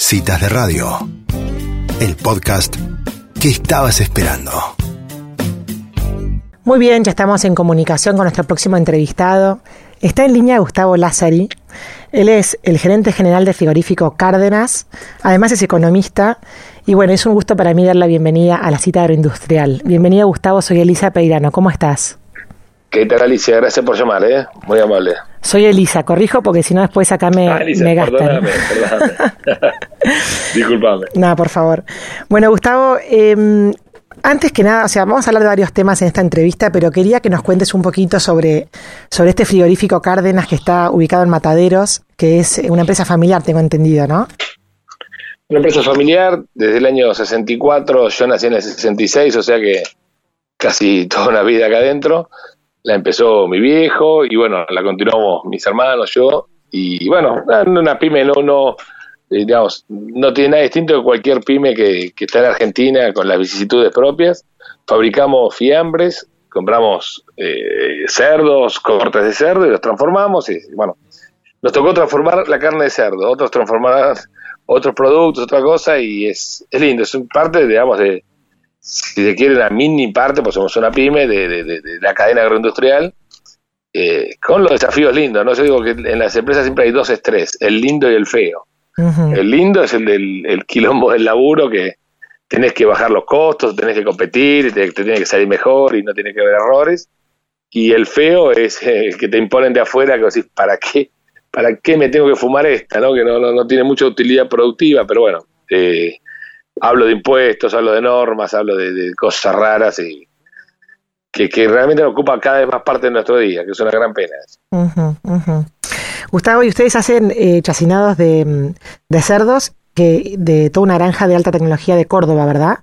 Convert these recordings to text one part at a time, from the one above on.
Citas de Radio, el podcast que estabas esperando. Muy bien, ya estamos en comunicación con nuestro próximo entrevistado. Está en línea Gustavo Lázari. Él es el gerente general de frigorífico Cárdenas. Además es economista. Y bueno, es un gusto para mí dar la bienvenida a la cita agroindustrial. Bienvenida Gustavo, soy Elisa Peirano. ¿Cómo estás? ¿Qué tal Alicia? Gracias por llamar, ¿eh? Muy amable. Soy Elisa, corrijo porque si no después acá me, Ah, Elisa, me gastan. perdóname, perdóname. Disculpame. Nada, por favor. Bueno, Gustavo, eh, antes que nada, o sea, vamos a hablar de varios temas en esta entrevista, pero quería que nos cuentes un poquito sobre, sobre este frigorífico Cárdenas que está ubicado en Mataderos, que es una empresa familiar, tengo entendido, ¿no? Una empresa familiar, desde el año 64, yo nací en el 66, o sea que casi toda una vida acá adentro. La empezó mi viejo y bueno, la continuamos mis hermanos, yo. Y bueno, una pyme no, no, eh, digamos, no tiene nada distinto de cualquier pyme que, que está en Argentina con las vicisitudes propias. Fabricamos fiambres, compramos eh, cerdos, cortes de cerdo y los transformamos. Y bueno, nos tocó transformar la carne de cerdo, otros transformar otros productos, otra cosa, y es, es lindo, es parte, digamos, de, si se quiere, una mini parte, pues somos una pyme de, de, de, de la cadena agroindustrial, eh, con los desafíos lindos, ¿no? Yo digo que en las empresas siempre hay dos estrés, el lindo y el feo. El lindo es el del el quilombo del laburo, que tenés que bajar los costos, tenés que competir, te, te tiene que salir mejor y no tiene que haber errores. Y el feo es eh, el que te imponen de afuera, que decís, ¿para qué? ¿Para qué me tengo que fumar esta? ¿no? Que no, no, no tiene mucha utilidad productiva, pero bueno, eh, hablo de impuestos, hablo de normas, hablo de, de cosas raras y que, que realmente nos ocupa cada vez más parte de nuestro día, que es una gran pena. Ujú. Gustavo, y ustedes hacen eh, chacinados de, de cerdos que de toda una granja de alta tecnología de Córdoba, ¿verdad?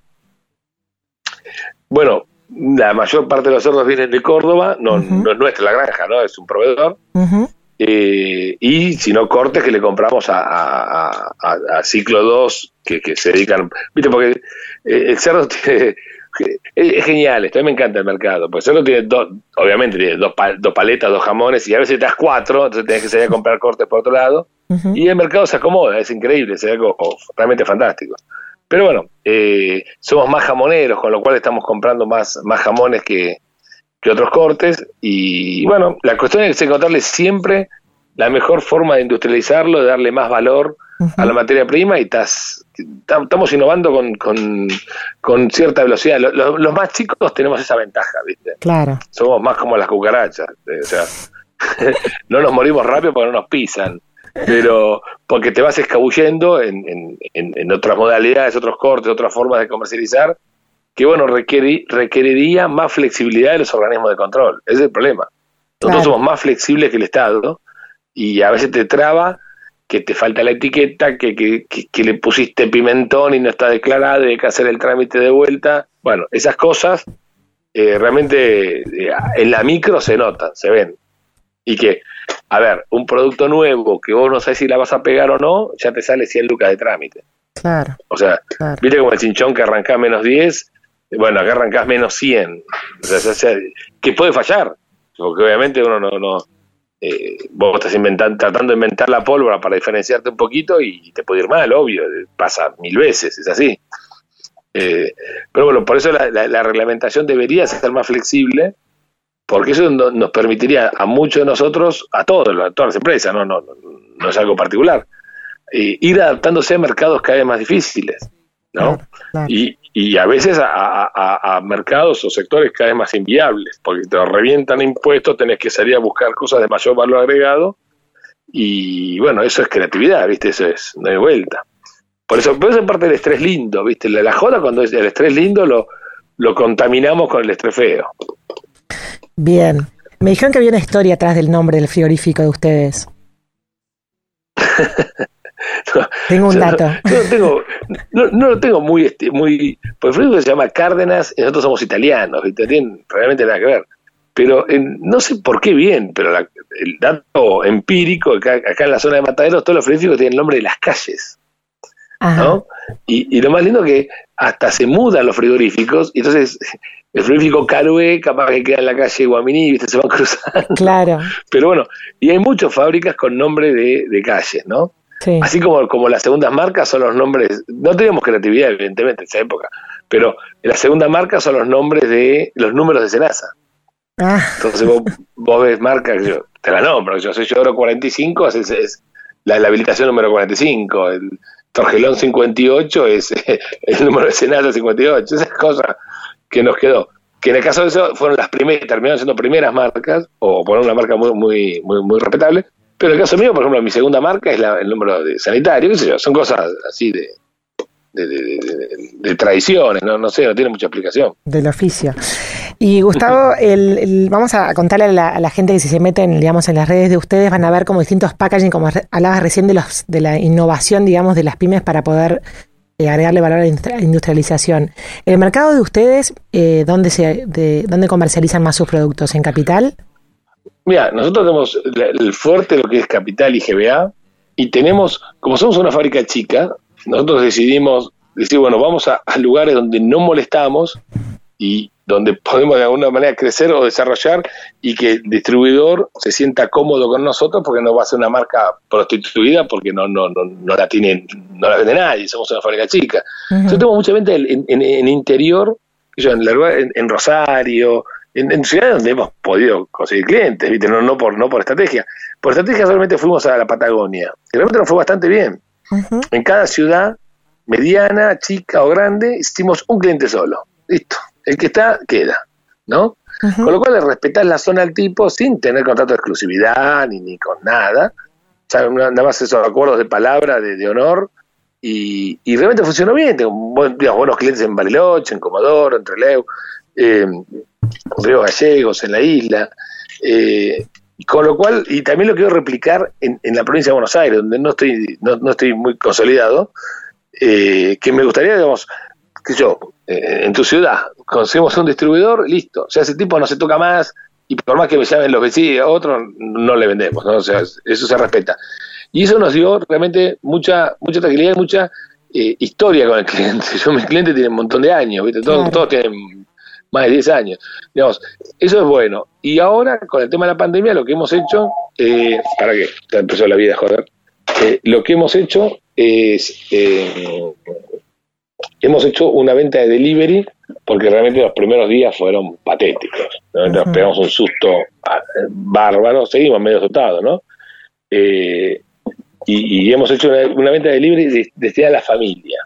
Bueno, la mayor parte de los cerdos vienen de Córdoba, no, Ujú. no es nuestra la granja, ¿no? Es un proveedor. Eh, y si no, cortes que le compramos a, a- a- a Ciclo 2, que, que se dedican. Viste, porque eh, el cerdo tiene. Es, genial, esto a mí me encanta el mercado. Pues el cerdo tiene dos, obviamente tiene dos, dos paletas, dos jamones, y a veces te das cuatro, entonces tenés que salir a comprar cortes por otro lado. Y el mercado se acomoda, es increíble, es algo realmente fantástico. Pero bueno, eh, somos más jamoneros, con lo cual estamos comprando más, más jamones que, que otros cortes. Y bueno, la cuestión es encontrarle siempre la mejor forma de industrializarlo, de darle más valor a la materia prima y estás- tam- estamos innovando con, con, con cierta velocidad. Lo- lo- los más chicos tenemos esa ventaja, ¿viste? Claro. somos más como las cucarachas. eh, O sea, no nos morimos rápido porque no nos pisan, pero porque te vas escabullendo en, en, en- en otras modalidades, otros cortes, otras formas de comercializar, que bueno, requeri- requeriría más flexibilidad de los organismos de control. Ese es el problema. Nosotros Claro. somos más flexibles que el Estado y a veces te traba que te falta la etiqueta, que, que, que- que le pusiste pimentón y no está declarado, y hay que hacer el trámite de vuelta. Bueno, esas cosas eh, realmente eh, en la micro se notan, se ven. Y que, a ver, un producto nuevo que vos no sabés si la vas a pegar o no, ya te sale 100 lucas de trámite. Claro, O sea, claro. viste como el chinchón que arrancás menos 10, bueno, acá arrancás menos 100. O sea, o sea, que puede fallar, porque obviamente uno no... no eh, vos estás inventando, tratando de inventar la pólvora para diferenciarte un poquito y te puede ir mal, obvio, pasa mil veces, es así. Eh, pero bueno, por eso la, la- la reglamentación debería ser más flexible, porque eso no- nos permitiría a muchos de nosotros, a todos, a todas las empresas, no, no, no, no es algo particular, eh, ir adaptándose a mercados cada vez más difíciles, ¿no? Claro, claro. Y, y a veces a, a- a- a mercados o sectores cada vez más inviables, porque te revientan impuestos, tenés que salir a buscar cosas de mayor valor agregado, y bueno, eso es creatividad, ¿viste? Eso es, no hay vuelta. Por eso, por eso es parte del estrés lindo, ¿viste? La, la joda cuando es el estrés lindo lo, lo contaminamos con el estrés feo. Bien. Me dijeron que había una historia atrás del nombre del frigorífico de ustedes. Tengo un dato. no tengo, no, no lo tengo muy, este, muy, pues el frigorífico se llama Cárdenas y nosotros somos italianos, ¿viste? No tienen realmente nada que ver. Pero en- no sé por qué bien, pero la- el dato empírico, acá, acá en la zona de Mataderos, todos los frigoríficos tienen el nombre de las calles. ¿no? Y, y lo más lindo que hasta se mudan los frigoríficos, y entonces el frigorífico Carué capaz que queda en la calle Guaminí, ¿viste? se van cruzando. Claro. Pero bueno, y hay muchas fábricas con nombre de, de calles, ¿no? Así como, como las segundas marcas son los nombres, no teníamos creatividad evidentemente en esa época, pero las segundas marcas son los nombres de los números de Senasa. Ah. Entonces vos, ves marcas, yo te la nombro, yo soy Lloro 45, es, es la, habilitación número 45, el Torgelón 58 es el número de Senasa 58, esas cosas que nos quedó. Que en el caso de eso fueron las primeras, terminaron siendo primeras marcas, o poner una marca muy, muy, muy, muy respetable, pero en el caso mío, por ejemplo, mi segunda marca es el número de sanitario, qué sé yo, son cosas así de, de, tradiciones, ¿no? no sé, no tiene mucha explicación. Del oficio. Y Gustavo, el, vamos a contarle a la, gente que si se meten, digamos, en las redes de ustedes van a ver como distintos packaging, como hablabas recién de, los, de la innovación, digamos, de las pymes para poder eh, agregarle valor a la industrialización. ¿El mercado de ustedes, eh, dónde, se, de, dónde comercializan más sus productos? ¿En Capital? Mira, nosotros tenemos el fuerte lo que es Capital y GBA, y tenemos, como somos una fábrica chica, nosotros decidimos decir, bueno, vamos a, lugares donde no molestamos y donde podemos de alguna manera crecer o desarrollar y que el distribuidor se sienta cómodo con nosotros porque no va a ser una marca prostituida porque no no no, no la tiene no la vende nadie somos una fábrica chica yo tengo mucha venta en, en, interior en, en, Rosario en, ciudades donde hemos podido conseguir clientes, ¿viste? No, no, por, no por estrategia. Por estrategia solamente fuimos a la Patagonia. Y realmente nos fue bastante bien. En cada ciudad, mediana, chica o grande, hicimos un cliente solo. Listo. El que está, queda. ¿No? Con lo cual le respetás la zona al tipo sin tener contrato de exclusividad ni, ni con nada. O sea, nada más esos acuerdos de palabra, de, de honor. Y, y, realmente funcionó bien. Tengo buenos clientes en Bariloche, en Comodoro, en Trelew. Eh, Río Gallegos, en la isla. Eh, con lo cual, y también lo quiero replicar en, la provincia de Buenos Aires, donde no estoy, no, estoy muy consolidado, eh, que me gustaría, digamos, que yo, eh, en tu ciudad, conseguimos un distribuidor, listo. O sea, ese tipo no se toca más, y por más que me llamen los vecinos, otros no le vendemos, ¿no? O sea, eso se respeta. Y eso nos dio realmente mucha, mucha tranquilidad y mucha historia con el cliente. Yo, mis clientes tienen un montón de años, ¿viste? Todos, todos tienen más de 10 años. Digamos, eso es bueno. Y ahora, con el tema de la pandemia, lo que hemos hecho, eh, ¿para qué? Ya empezó la vida, joder. Eh, lo que hemos hecho es, eh, hemos hecho una venta de delivery, porque realmente los primeros días fueron patéticos. Nos pegamos un susto ah, bárbaro, seguimos medio asustados, ¿no? y, hemos hecho una, venta de delivery desde a la familia.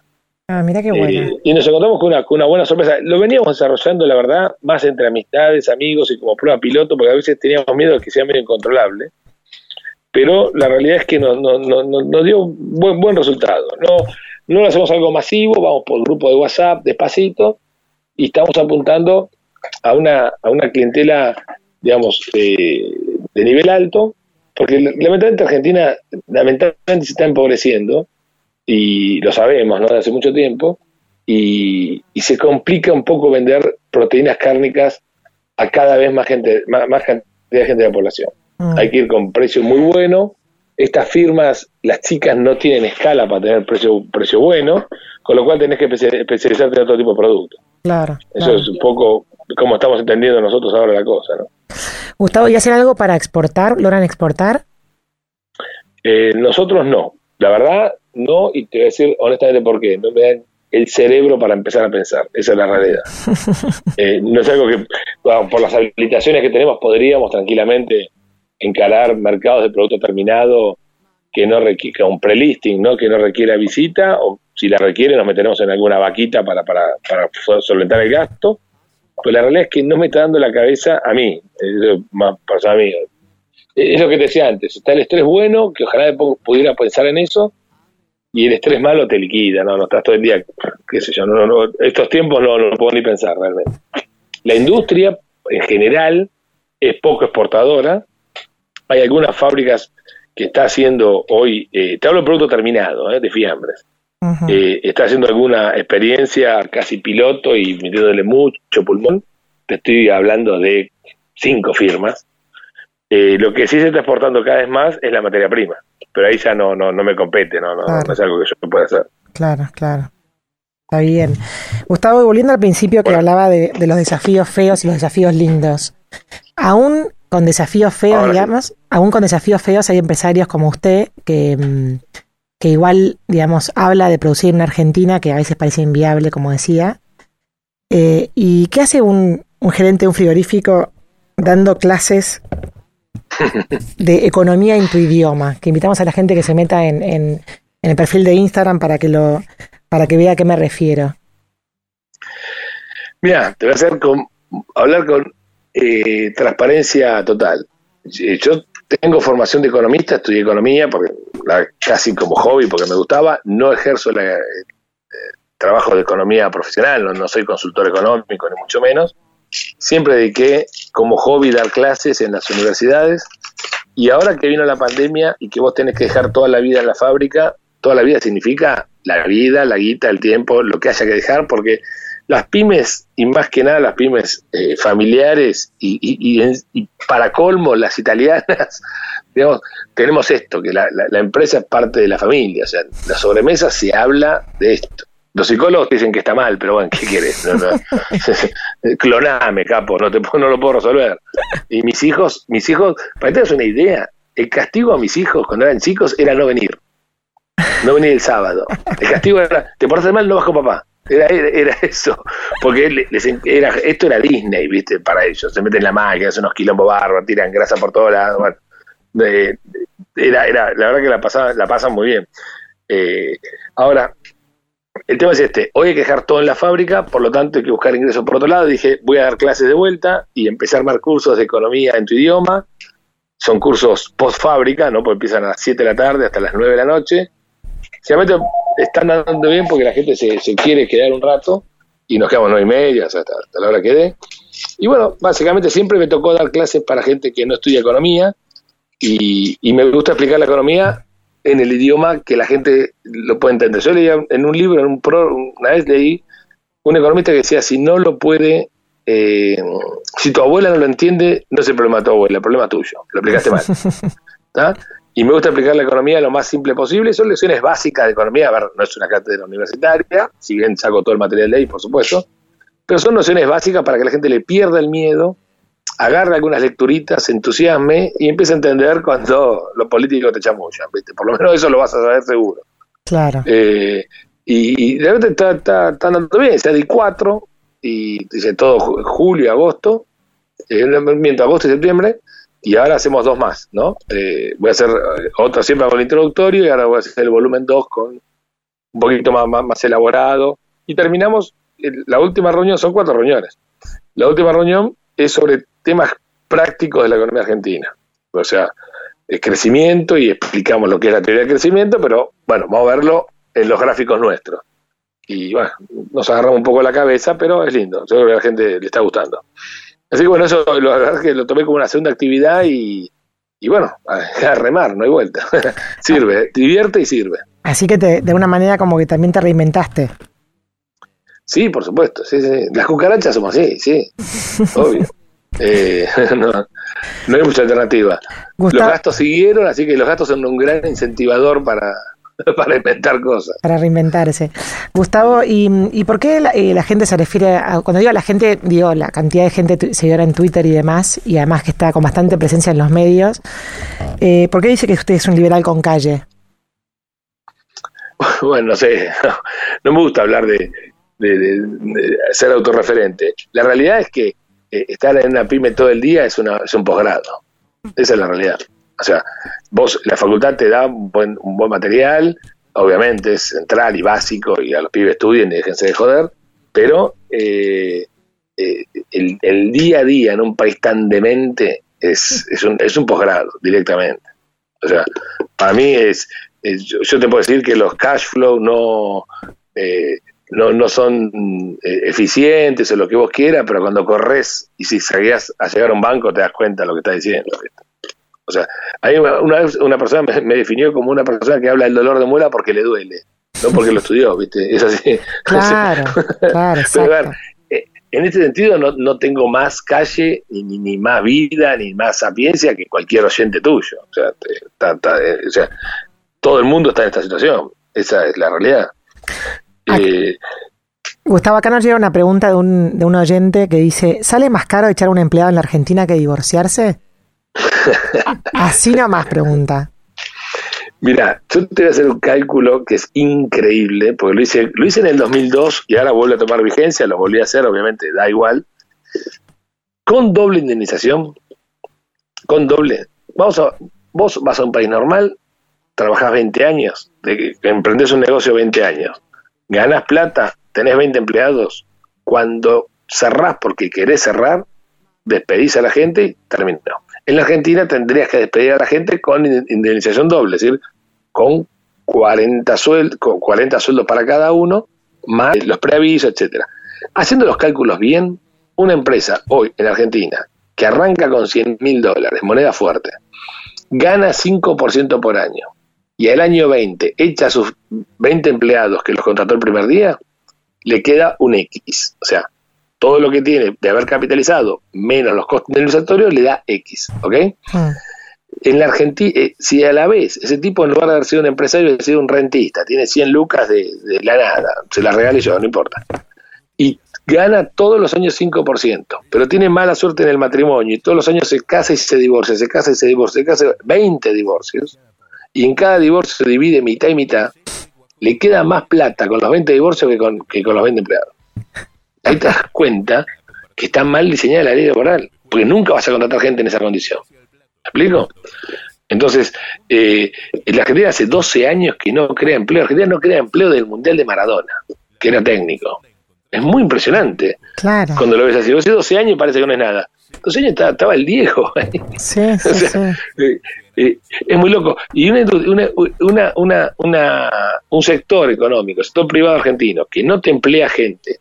Ah, mira qué bueno. Eh, y nos encontramos con una, con una buena sorpresa. Lo veníamos desarrollando, la verdad, más entre amistades, amigos y como prueba piloto, porque a veces teníamos miedo de que sea medio incontrolable. Pero la realidad es que nos, nos, dio un buen, buen resultado. No, no lo hacemos algo masivo, vamos por grupo de WhatsApp, despacito, y estamos apuntando a una, a una clientela, digamos, eh, de nivel alto, porque lamentablemente Argentina lamentablemente se está empobreciendo y lo sabemos, ¿no? De hace mucho tiempo, y, se complica un poco vender proteínas cárnicas a cada vez más gente, más, cantidad de gente de la población. Mm. Hay que ir con precio muy bueno. Estas firmas, las chicas no tienen escala para tener precio, precio bueno, con lo cual tenés que especializarte en otro tipo de productos. Claro. Eso es un poco como estamos entendiendo nosotros ahora la cosa, ¿no? Gustavo, ¿y hacen algo para exportar? ¿Logran exportar? Eh, nosotros no. La verdad, no, y te voy a decir honestamente por qué. No me dan el cerebro para empezar a pensar. Esa es la realidad. Eh, no es algo que, por las habilitaciones que tenemos, podríamos tranquilamente encarar mercados de producto terminado que no requiera un prelisting, ¿no? que no requiera visita, o si la requiere nos meteremos en alguna vaquita para, para, para solventar el gasto. Pues la realidad es que no me está dando la cabeza a mí, más para mí. Es lo que te decía antes, está el estrés bueno, que ojalá pudiera pensar en eso, y el estrés malo te liquida, ¿no? No estás todo el día, qué sé yo, no, no, estos tiempos no, no puedo ni pensar realmente. La industria, en general, es poco exportadora. Hay algunas fábricas que está haciendo hoy, eh, te hablo de producto terminado, eh, de fiambres. Eh, está haciendo alguna experiencia casi piloto y metiéndole mucho pulmón. Te estoy hablando de cinco firmas. Lo que sí se está exportando cada vez más es la materia prima pero ahí ya no, no, no me compete, no, no, es algo que yo pueda hacer. Claro, claro. Está bien. Gustavo, volviendo al principio que hablaba de, los desafíos feos y los desafíos lindos. Aún con desafíos feos, digamos, aún con desafíos feos hay empresarios como usted que, mm, que igual, digamos, habla de producir en Argentina, que a veces parece inviable, como decía. Eh, ¿Y qué hace un, un gerente de un frigorífico dando clases de economía en tu idioma? Que invitamos a la gente que se meta en, el perfil de Instagram para que lo para que vea a qué me refiero. Mira, te voy a hacer con, hablar con eh, transparencia total. Yo tengo formación de economista, estudié economía casi como hobby porque me gustaba, no ejerzo el eh, trabajo de economía profesional, no, soy consultor económico ni mucho menos. Siempre dediqué como hobby dar clases en las universidades y ahora que vino la pandemia y que vos tenés que dejar toda la vida en la fábrica, toda la vida significa la vida, la guita, el tiempo, lo que haya que dejar, porque las pymes, y más que nada las pymes eh, familiares, y, para colmo las italianas, digamos, tenemos esto, que la, empresa es parte de la familia, o sea, la sobremesa se habla de esto. Los psicólogos dicen que está mal, pero bueno, ¿qué quieres? Cloname, capo, no, te, no lo puedo resolver. Y mis hijos, mis hijos, para que tengas una idea, el castigo a mis hijos cuando eran chicos era no venir. No venir el sábado. El castigo era, te portas mal, no vas con papá. Era, era, eso, porque era, esto era Disney, ¿viste? Para ellos. Se meten en la máquina, hacen unos quilombos bárbaros, tiran grasa por todos lados. era, era, la verdad que la, pasaba, la pasan muy bien. Eh, ahora, el tema es este: hoy hay que dejar todo en la fábrica, por lo tanto hay que buscar ingresos por otro lado. Dije, voy a dar clases de vuelta y empezar a cursos de economía en tu idioma. Son cursos post fábrica, ¿no? Porque empiezan a las 7 de la tarde hasta las 9 de la noche Realmente están andando bien porque la gente se, quiere quedar un rato y nos quedamos nueve y media hasta, la hora que dé. Y bueno, básicamente siempre me tocó dar clases para gente que no estudia economía y, me gusta explicar la economía en el idioma que la gente lo puede entender. Yo leía en un libro, en un pro, una vez leí un economista que decía, si no lo puede, eh, si tu abuela no lo entiende, no es el problema de tu abuela, el problema es tuyo, lo explicaste mal. y me gusta explicar la economía lo más simple posible. Son lecciones básicas de economía, a ver, no es una cátedra universitaria, si bien saco todo el material de ahí, por supuesto, pero son nociones básicas para que la gente le pierda el miedo, agarre algunas lecturitas, se entusiasme y empiece a entender cuando los políticos te chamullan, ¿viste? Por lo menos eso lo vas a saber seguro. Claro. Eh, y, y, realmente está, está, está, andando bien, sea, di cuatro, y dice todo julio, agosto, eh, miento, agosto y septiembre, y ahora hacemos dos más, ¿no? Eh, voy a hacer eh, otra siempre con el introductorio y ahora voy a hacer el volumen 2 con un poquito más, más, elaborado. Y terminamos, la última reunión, son cuatro reuniones. La última reunión es sobre temas prácticos de la economía argentina. O sea, el crecimiento y explicamos lo que es la teoría del crecimiento, pero bueno, vamos a verlo en los gráficos nuestros. Y bueno, nos agarramos un poco la cabeza, pero es lindo. Yo creo que a la gente le está gustando. Así que bueno, eso la verdad es que lo tomé como una segunda actividad y, bueno, a, remar, no hay vuelta. sirve, divierte y sirve. Así que te, de una manera como que también te reinventaste. Sí, por supuesto, sí, sí. Las cucarachas somos así, sí, obvio. Eh, no, no, hay mucha alternativa. Los gastos siguieron, así que los gastos son un gran incentivador para, para inventar cosas. Para reinventarse. Gustavo, ¿y, por qué eh, la, gente se refiere a, cuando digo la gente, digo la cantidad de gente seguidora en Twitter y demás, y además que está con bastante presencia en los medios, eh, ¿por qué dice que usted es un liberal con calle? Bueno, no sé, no, me gusta hablar de, ser autorreferente. La realidad es que eh, estar en una pyme todo el día es, una, es un posgrado. Esa es la realidad. O sea, vos, la facultad te da un buen, un buen material, obviamente es central y básico, y a los pibes estudien y déjense de joder, pero eh, eh, el, día a día en un país tan demente es, es un, es un posgrado directamente. O sea, para mí es, yo, te puedo decir que los cash flow no, eh, no, no son eficientes o lo que vos quieras, pero cuando corres y si salías a llegar a un banco te das cuenta de lo que está diciendo. O sea, hay una, vez una persona me, definió como una persona que habla del dolor de muela porque le duele, no porque lo estudió, ¿viste? Es así. Claro, claro, Pero, a ver, eh, en este sentido no, no tengo más calle, ni, ni, más vida, ni más sapiencia que cualquier oyente tuyo. O sea, eh, o sea, todo el mundo está en esta situación. Esa es la realidad. Eh, Gustavo, acá nos llega una pregunta de un, de un oyente que dice, ¿sale más caro echar a un empleado en la Argentina que divorciarse? Así más pregunta. Mira, yo te voy a hacer un cálculo que es increíble, porque lo hice, lo hice en el 2002 y ahora vuelve a tomar vigencia, lo volví a hacer, obviamente, da igual. Con doble indemnización, con doble. Vamos a, vos vas a un país normal, trabajás 20 años, de, emprendés un negocio 20 años, ganás plata, tenés 20 empleados, cuando cerrás porque querés cerrar, despedís a la gente y terminó. En la Argentina tendrías que despedir a la gente con indemnización doble, es decir, con 40, sueldos, 40 sueldos para cada uno, más los preavisos, etcétera. Haciendo los cálculos bien, una empresa hoy en Argentina que arranca con 100 mil dólares, moneda fuerte, gana 5% por año y al año 20 echa a sus 20 empleados que los contrató el primer día, le queda un X. O sea, todo lo que tiene de haber capitalizado menos los costos indemnizatorios le da X, ¿ok? Ah. En la Argentina, eh, si a la vez ese tipo en lugar de haber sido un empresario, ha sido un rentista, tiene 100 lucas de, la nada, se la regale yo, no importa, y gana todos los años 5%, pero tiene mala suerte en el matrimonio y todos los años se casa y se divorcia, se casa y se divorcia, se casa 20 divorcios, y en cada divorcio se divide mitad y mitad, le queda más plata con los 20 divorcios que con, que con los 20 empleados ahí te das cuenta que está mal diseñada la ley laboral, porque nunca vas a contratar gente en esa condición. ¿Me explico? Entonces, eh, la Argentina hace 12 años que no crea empleo. La Argentina no crea empleo del Mundial de Maradona, que era técnico. Es muy impresionante. Claro. Cuando lo ves así, vos hace 12 años y parece que no es nada. 12 años estaba, el viejo. Sí, sí, sí. Eh, eh, es muy loco. Y una, una, una, una, un sector económico, sector privado argentino, que no te emplea gente,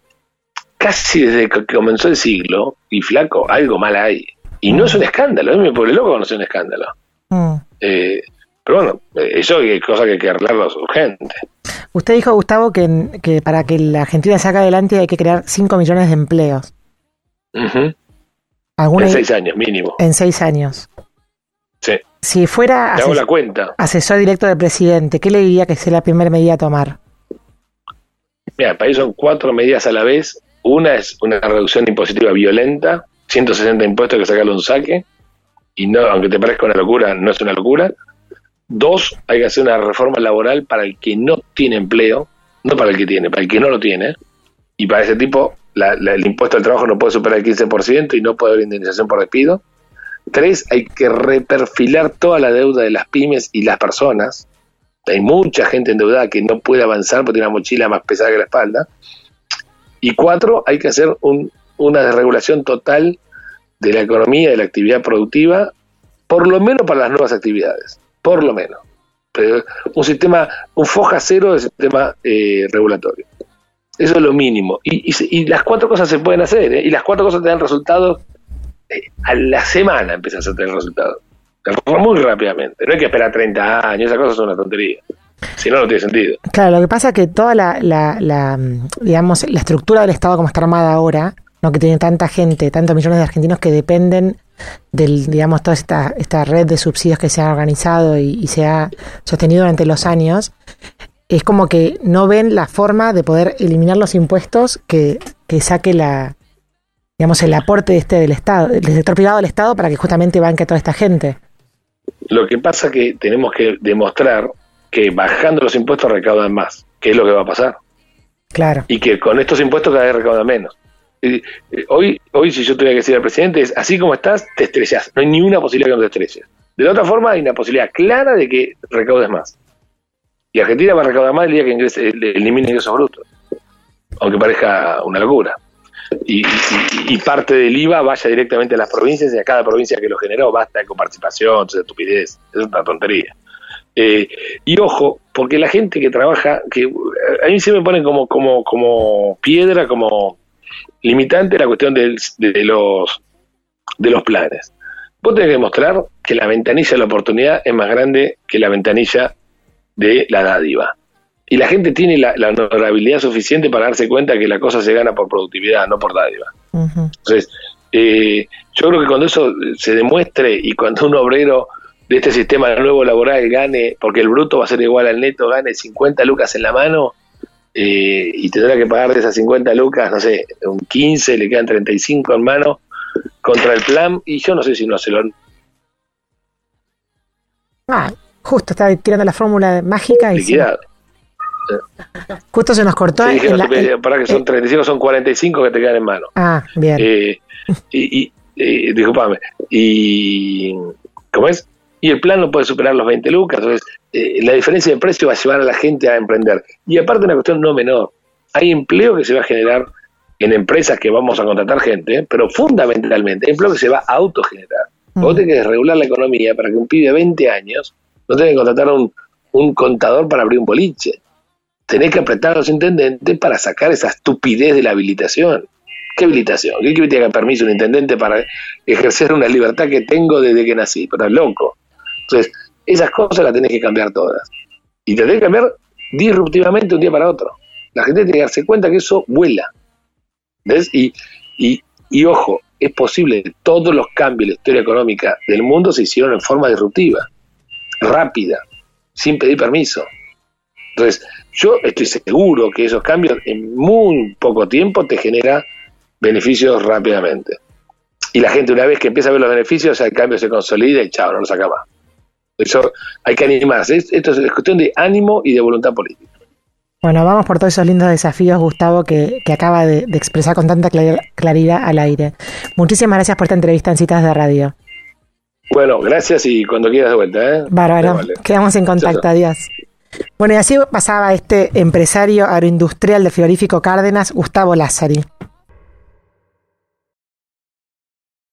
casi desde que comenzó el siglo, y flaco, algo mal hay. Y no es un escándalo, a mí me pone loco no es un escándalo. Mm. Eh, pero bueno, eso es cosa que hay que arreglarlo urgente. Usted dijo, Gustavo, que, que para que la Argentina saque adelante hay que crear 5 millones de empleos. en seis años, mínimo. En seis años. Sí. Si fuera asesor, la cuenta. asesor directo del presidente, ¿qué le diría que sea la primera medida a tomar? Mira, el país son cuatro medidas a la vez una es una reducción impositiva violenta, 160 impuestos que sacarle un saque, y no, aunque te parezca una locura, no es una locura. Dos, hay que hacer una reforma laboral para el que no tiene empleo, no para el que tiene, para el que no lo tiene, y para ese tipo el impuesto al trabajo no puede superar el 15% y no puede haber indemnización por despido. Tres, hay que reperfilar toda la deuda de las pymes y las personas. Hay mucha gente endeudada que no puede avanzar porque tiene una mochila más pesada que la espalda. Y cuatro, hay que hacer una desregulación total de la economía, de la actividad productiva, por lo menos para las nuevas actividades, por lo menos. un sistema, un foja cero de sistema eh, regulatorio. Eso es lo mínimo. Y, las cuatro cosas se pueden hacer, ¿eh? y las cuatro cosas te dan resultados a la semana empiezas a tener resultados. Muy rápidamente. No hay que esperar 30 años, esas cosas son una tontería. Si no, no tiene sentido. Claro, lo que pasa es que toda la, digamos, la estructura del Estado como está armada ahora, ¿no? que tiene tanta gente, tantos millones de argentinos que dependen del, digamos, toda esta, esta red de subsidios que se ha organizado y, se ha sostenido durante los años, es como que no ven la forma de poder eliminar los impuestos que, que saque la, digamos, el aporte este del Estado, del sector privado del Estado para que justamente banque a toda esta gente. Lo que pasa que tenemos que demostrar que bajando los impuestos recaudan más, que es lo que va a pasar. Claro. Y que con estos impuestos cada vez recaudan menos. Eh, hoy, hoy, si yo tuviera que decir al presidente, es así como estás, te estrellas. No hay ni una posibilidad que no te estrelles. De la otra forma, hay una posibilidad clara de que recaudes más. Y Argentina va a recaudar más el día que elimine ingresos brutos. Aunque parezca una locura. Y, y, parte del IVA vaya directamente a las provincias y a cada provincia que lo generó. Basta de coparticipación, de estupidez. Es una tontería. Eh, y ojo, porque la gente que trabaja, que eh, a mí se me pone como, piedra, como limitante la cuestión de, los, de los planes. Vos tenés que demostrar que la ventanilla de la oportunidad es más grande que la ventanilla de la dádiva. Y la gente tiene la, honorabilidad suficiente para darse cuenta que la cosa se gana por productividad, no por dádiva. Entonces, eh, yo creo que cuando eso se demuestre y cuando un obrero de este sistema nuevo laboral gane, porque el bruto va a ser igual al neto, gane 50 lucas en la mano eh, y tendrá que pagar de esas 50 lucas, no sé, un 15, le quedan 35 en mano contra el plan y yo no sé si no se lo... Ah, Justo, estaba tirando la fórmula mágica y... Liquidado. Justo se nos cortó. Sí, dije, en no la- te en- para que son eh, 35, son 45 que te quedan en mano. ah, bien. Eh, y, y eh, disculpame. Y, ¿cómo es? Y el plan no puede superar los 20 lucas. Entonces, eh, la diferencia de precio va a llevar a la gente a emprender. Y aparte, una cuestión no menor. Hay empleo que se va a generar en empresas que vamos a contratar gente, pero fundamentalmente, empleo que se va a autogenerar. Vos Mm. tenés que regular la economía para que un pibe de 20 años no tenga que contratar a un, un contador para abrir un boliche. Tenés que apretar a los intendentes para sacar esa estupidez de la habilitación. ¿Qué habilitación? ¿Qué que tenga permiso un intendente para ejercer una libertad que tengo desde que nací? Pero es loco. Entonces, esas cosas las tenés que cambiar todas. Y te tenés que cambiar disruptivamente un día para otro. La gente tiene que darse cuenta que eso vuela. ¿Ves? Y, y, y ojo, es posible, todos los cambios en la historia económica del mundo se hicieron en forma disruptiva, rápida, sin pedir permiso. Entonces, yo estoy seguro que esos cambios en muy poco tiempo te genera beneficios rápidamente. Y la gente una vez que empieza a ver los beneficios, el cambio se consolida y chao, no lo saca más. Eso hay que animarse. Es- Esto es cuestión de ánimo y de voluntad política. Bueno, vamos por todos esos lindos desafíos, Gustavo, que, que acaba de, de expresar con tanta clar- claridad al aire. Muchísimas gracias por esta entrevista en Citas de Radio. Bueno, gracias y cuando quieras de vuelta. ¿eh? Bárbaro, Vale. quedamos en contacto, adiós. Bueno, y así pasaba este empresario agroindustrial de frigorífico Cárdenas, Gustavo Lázari.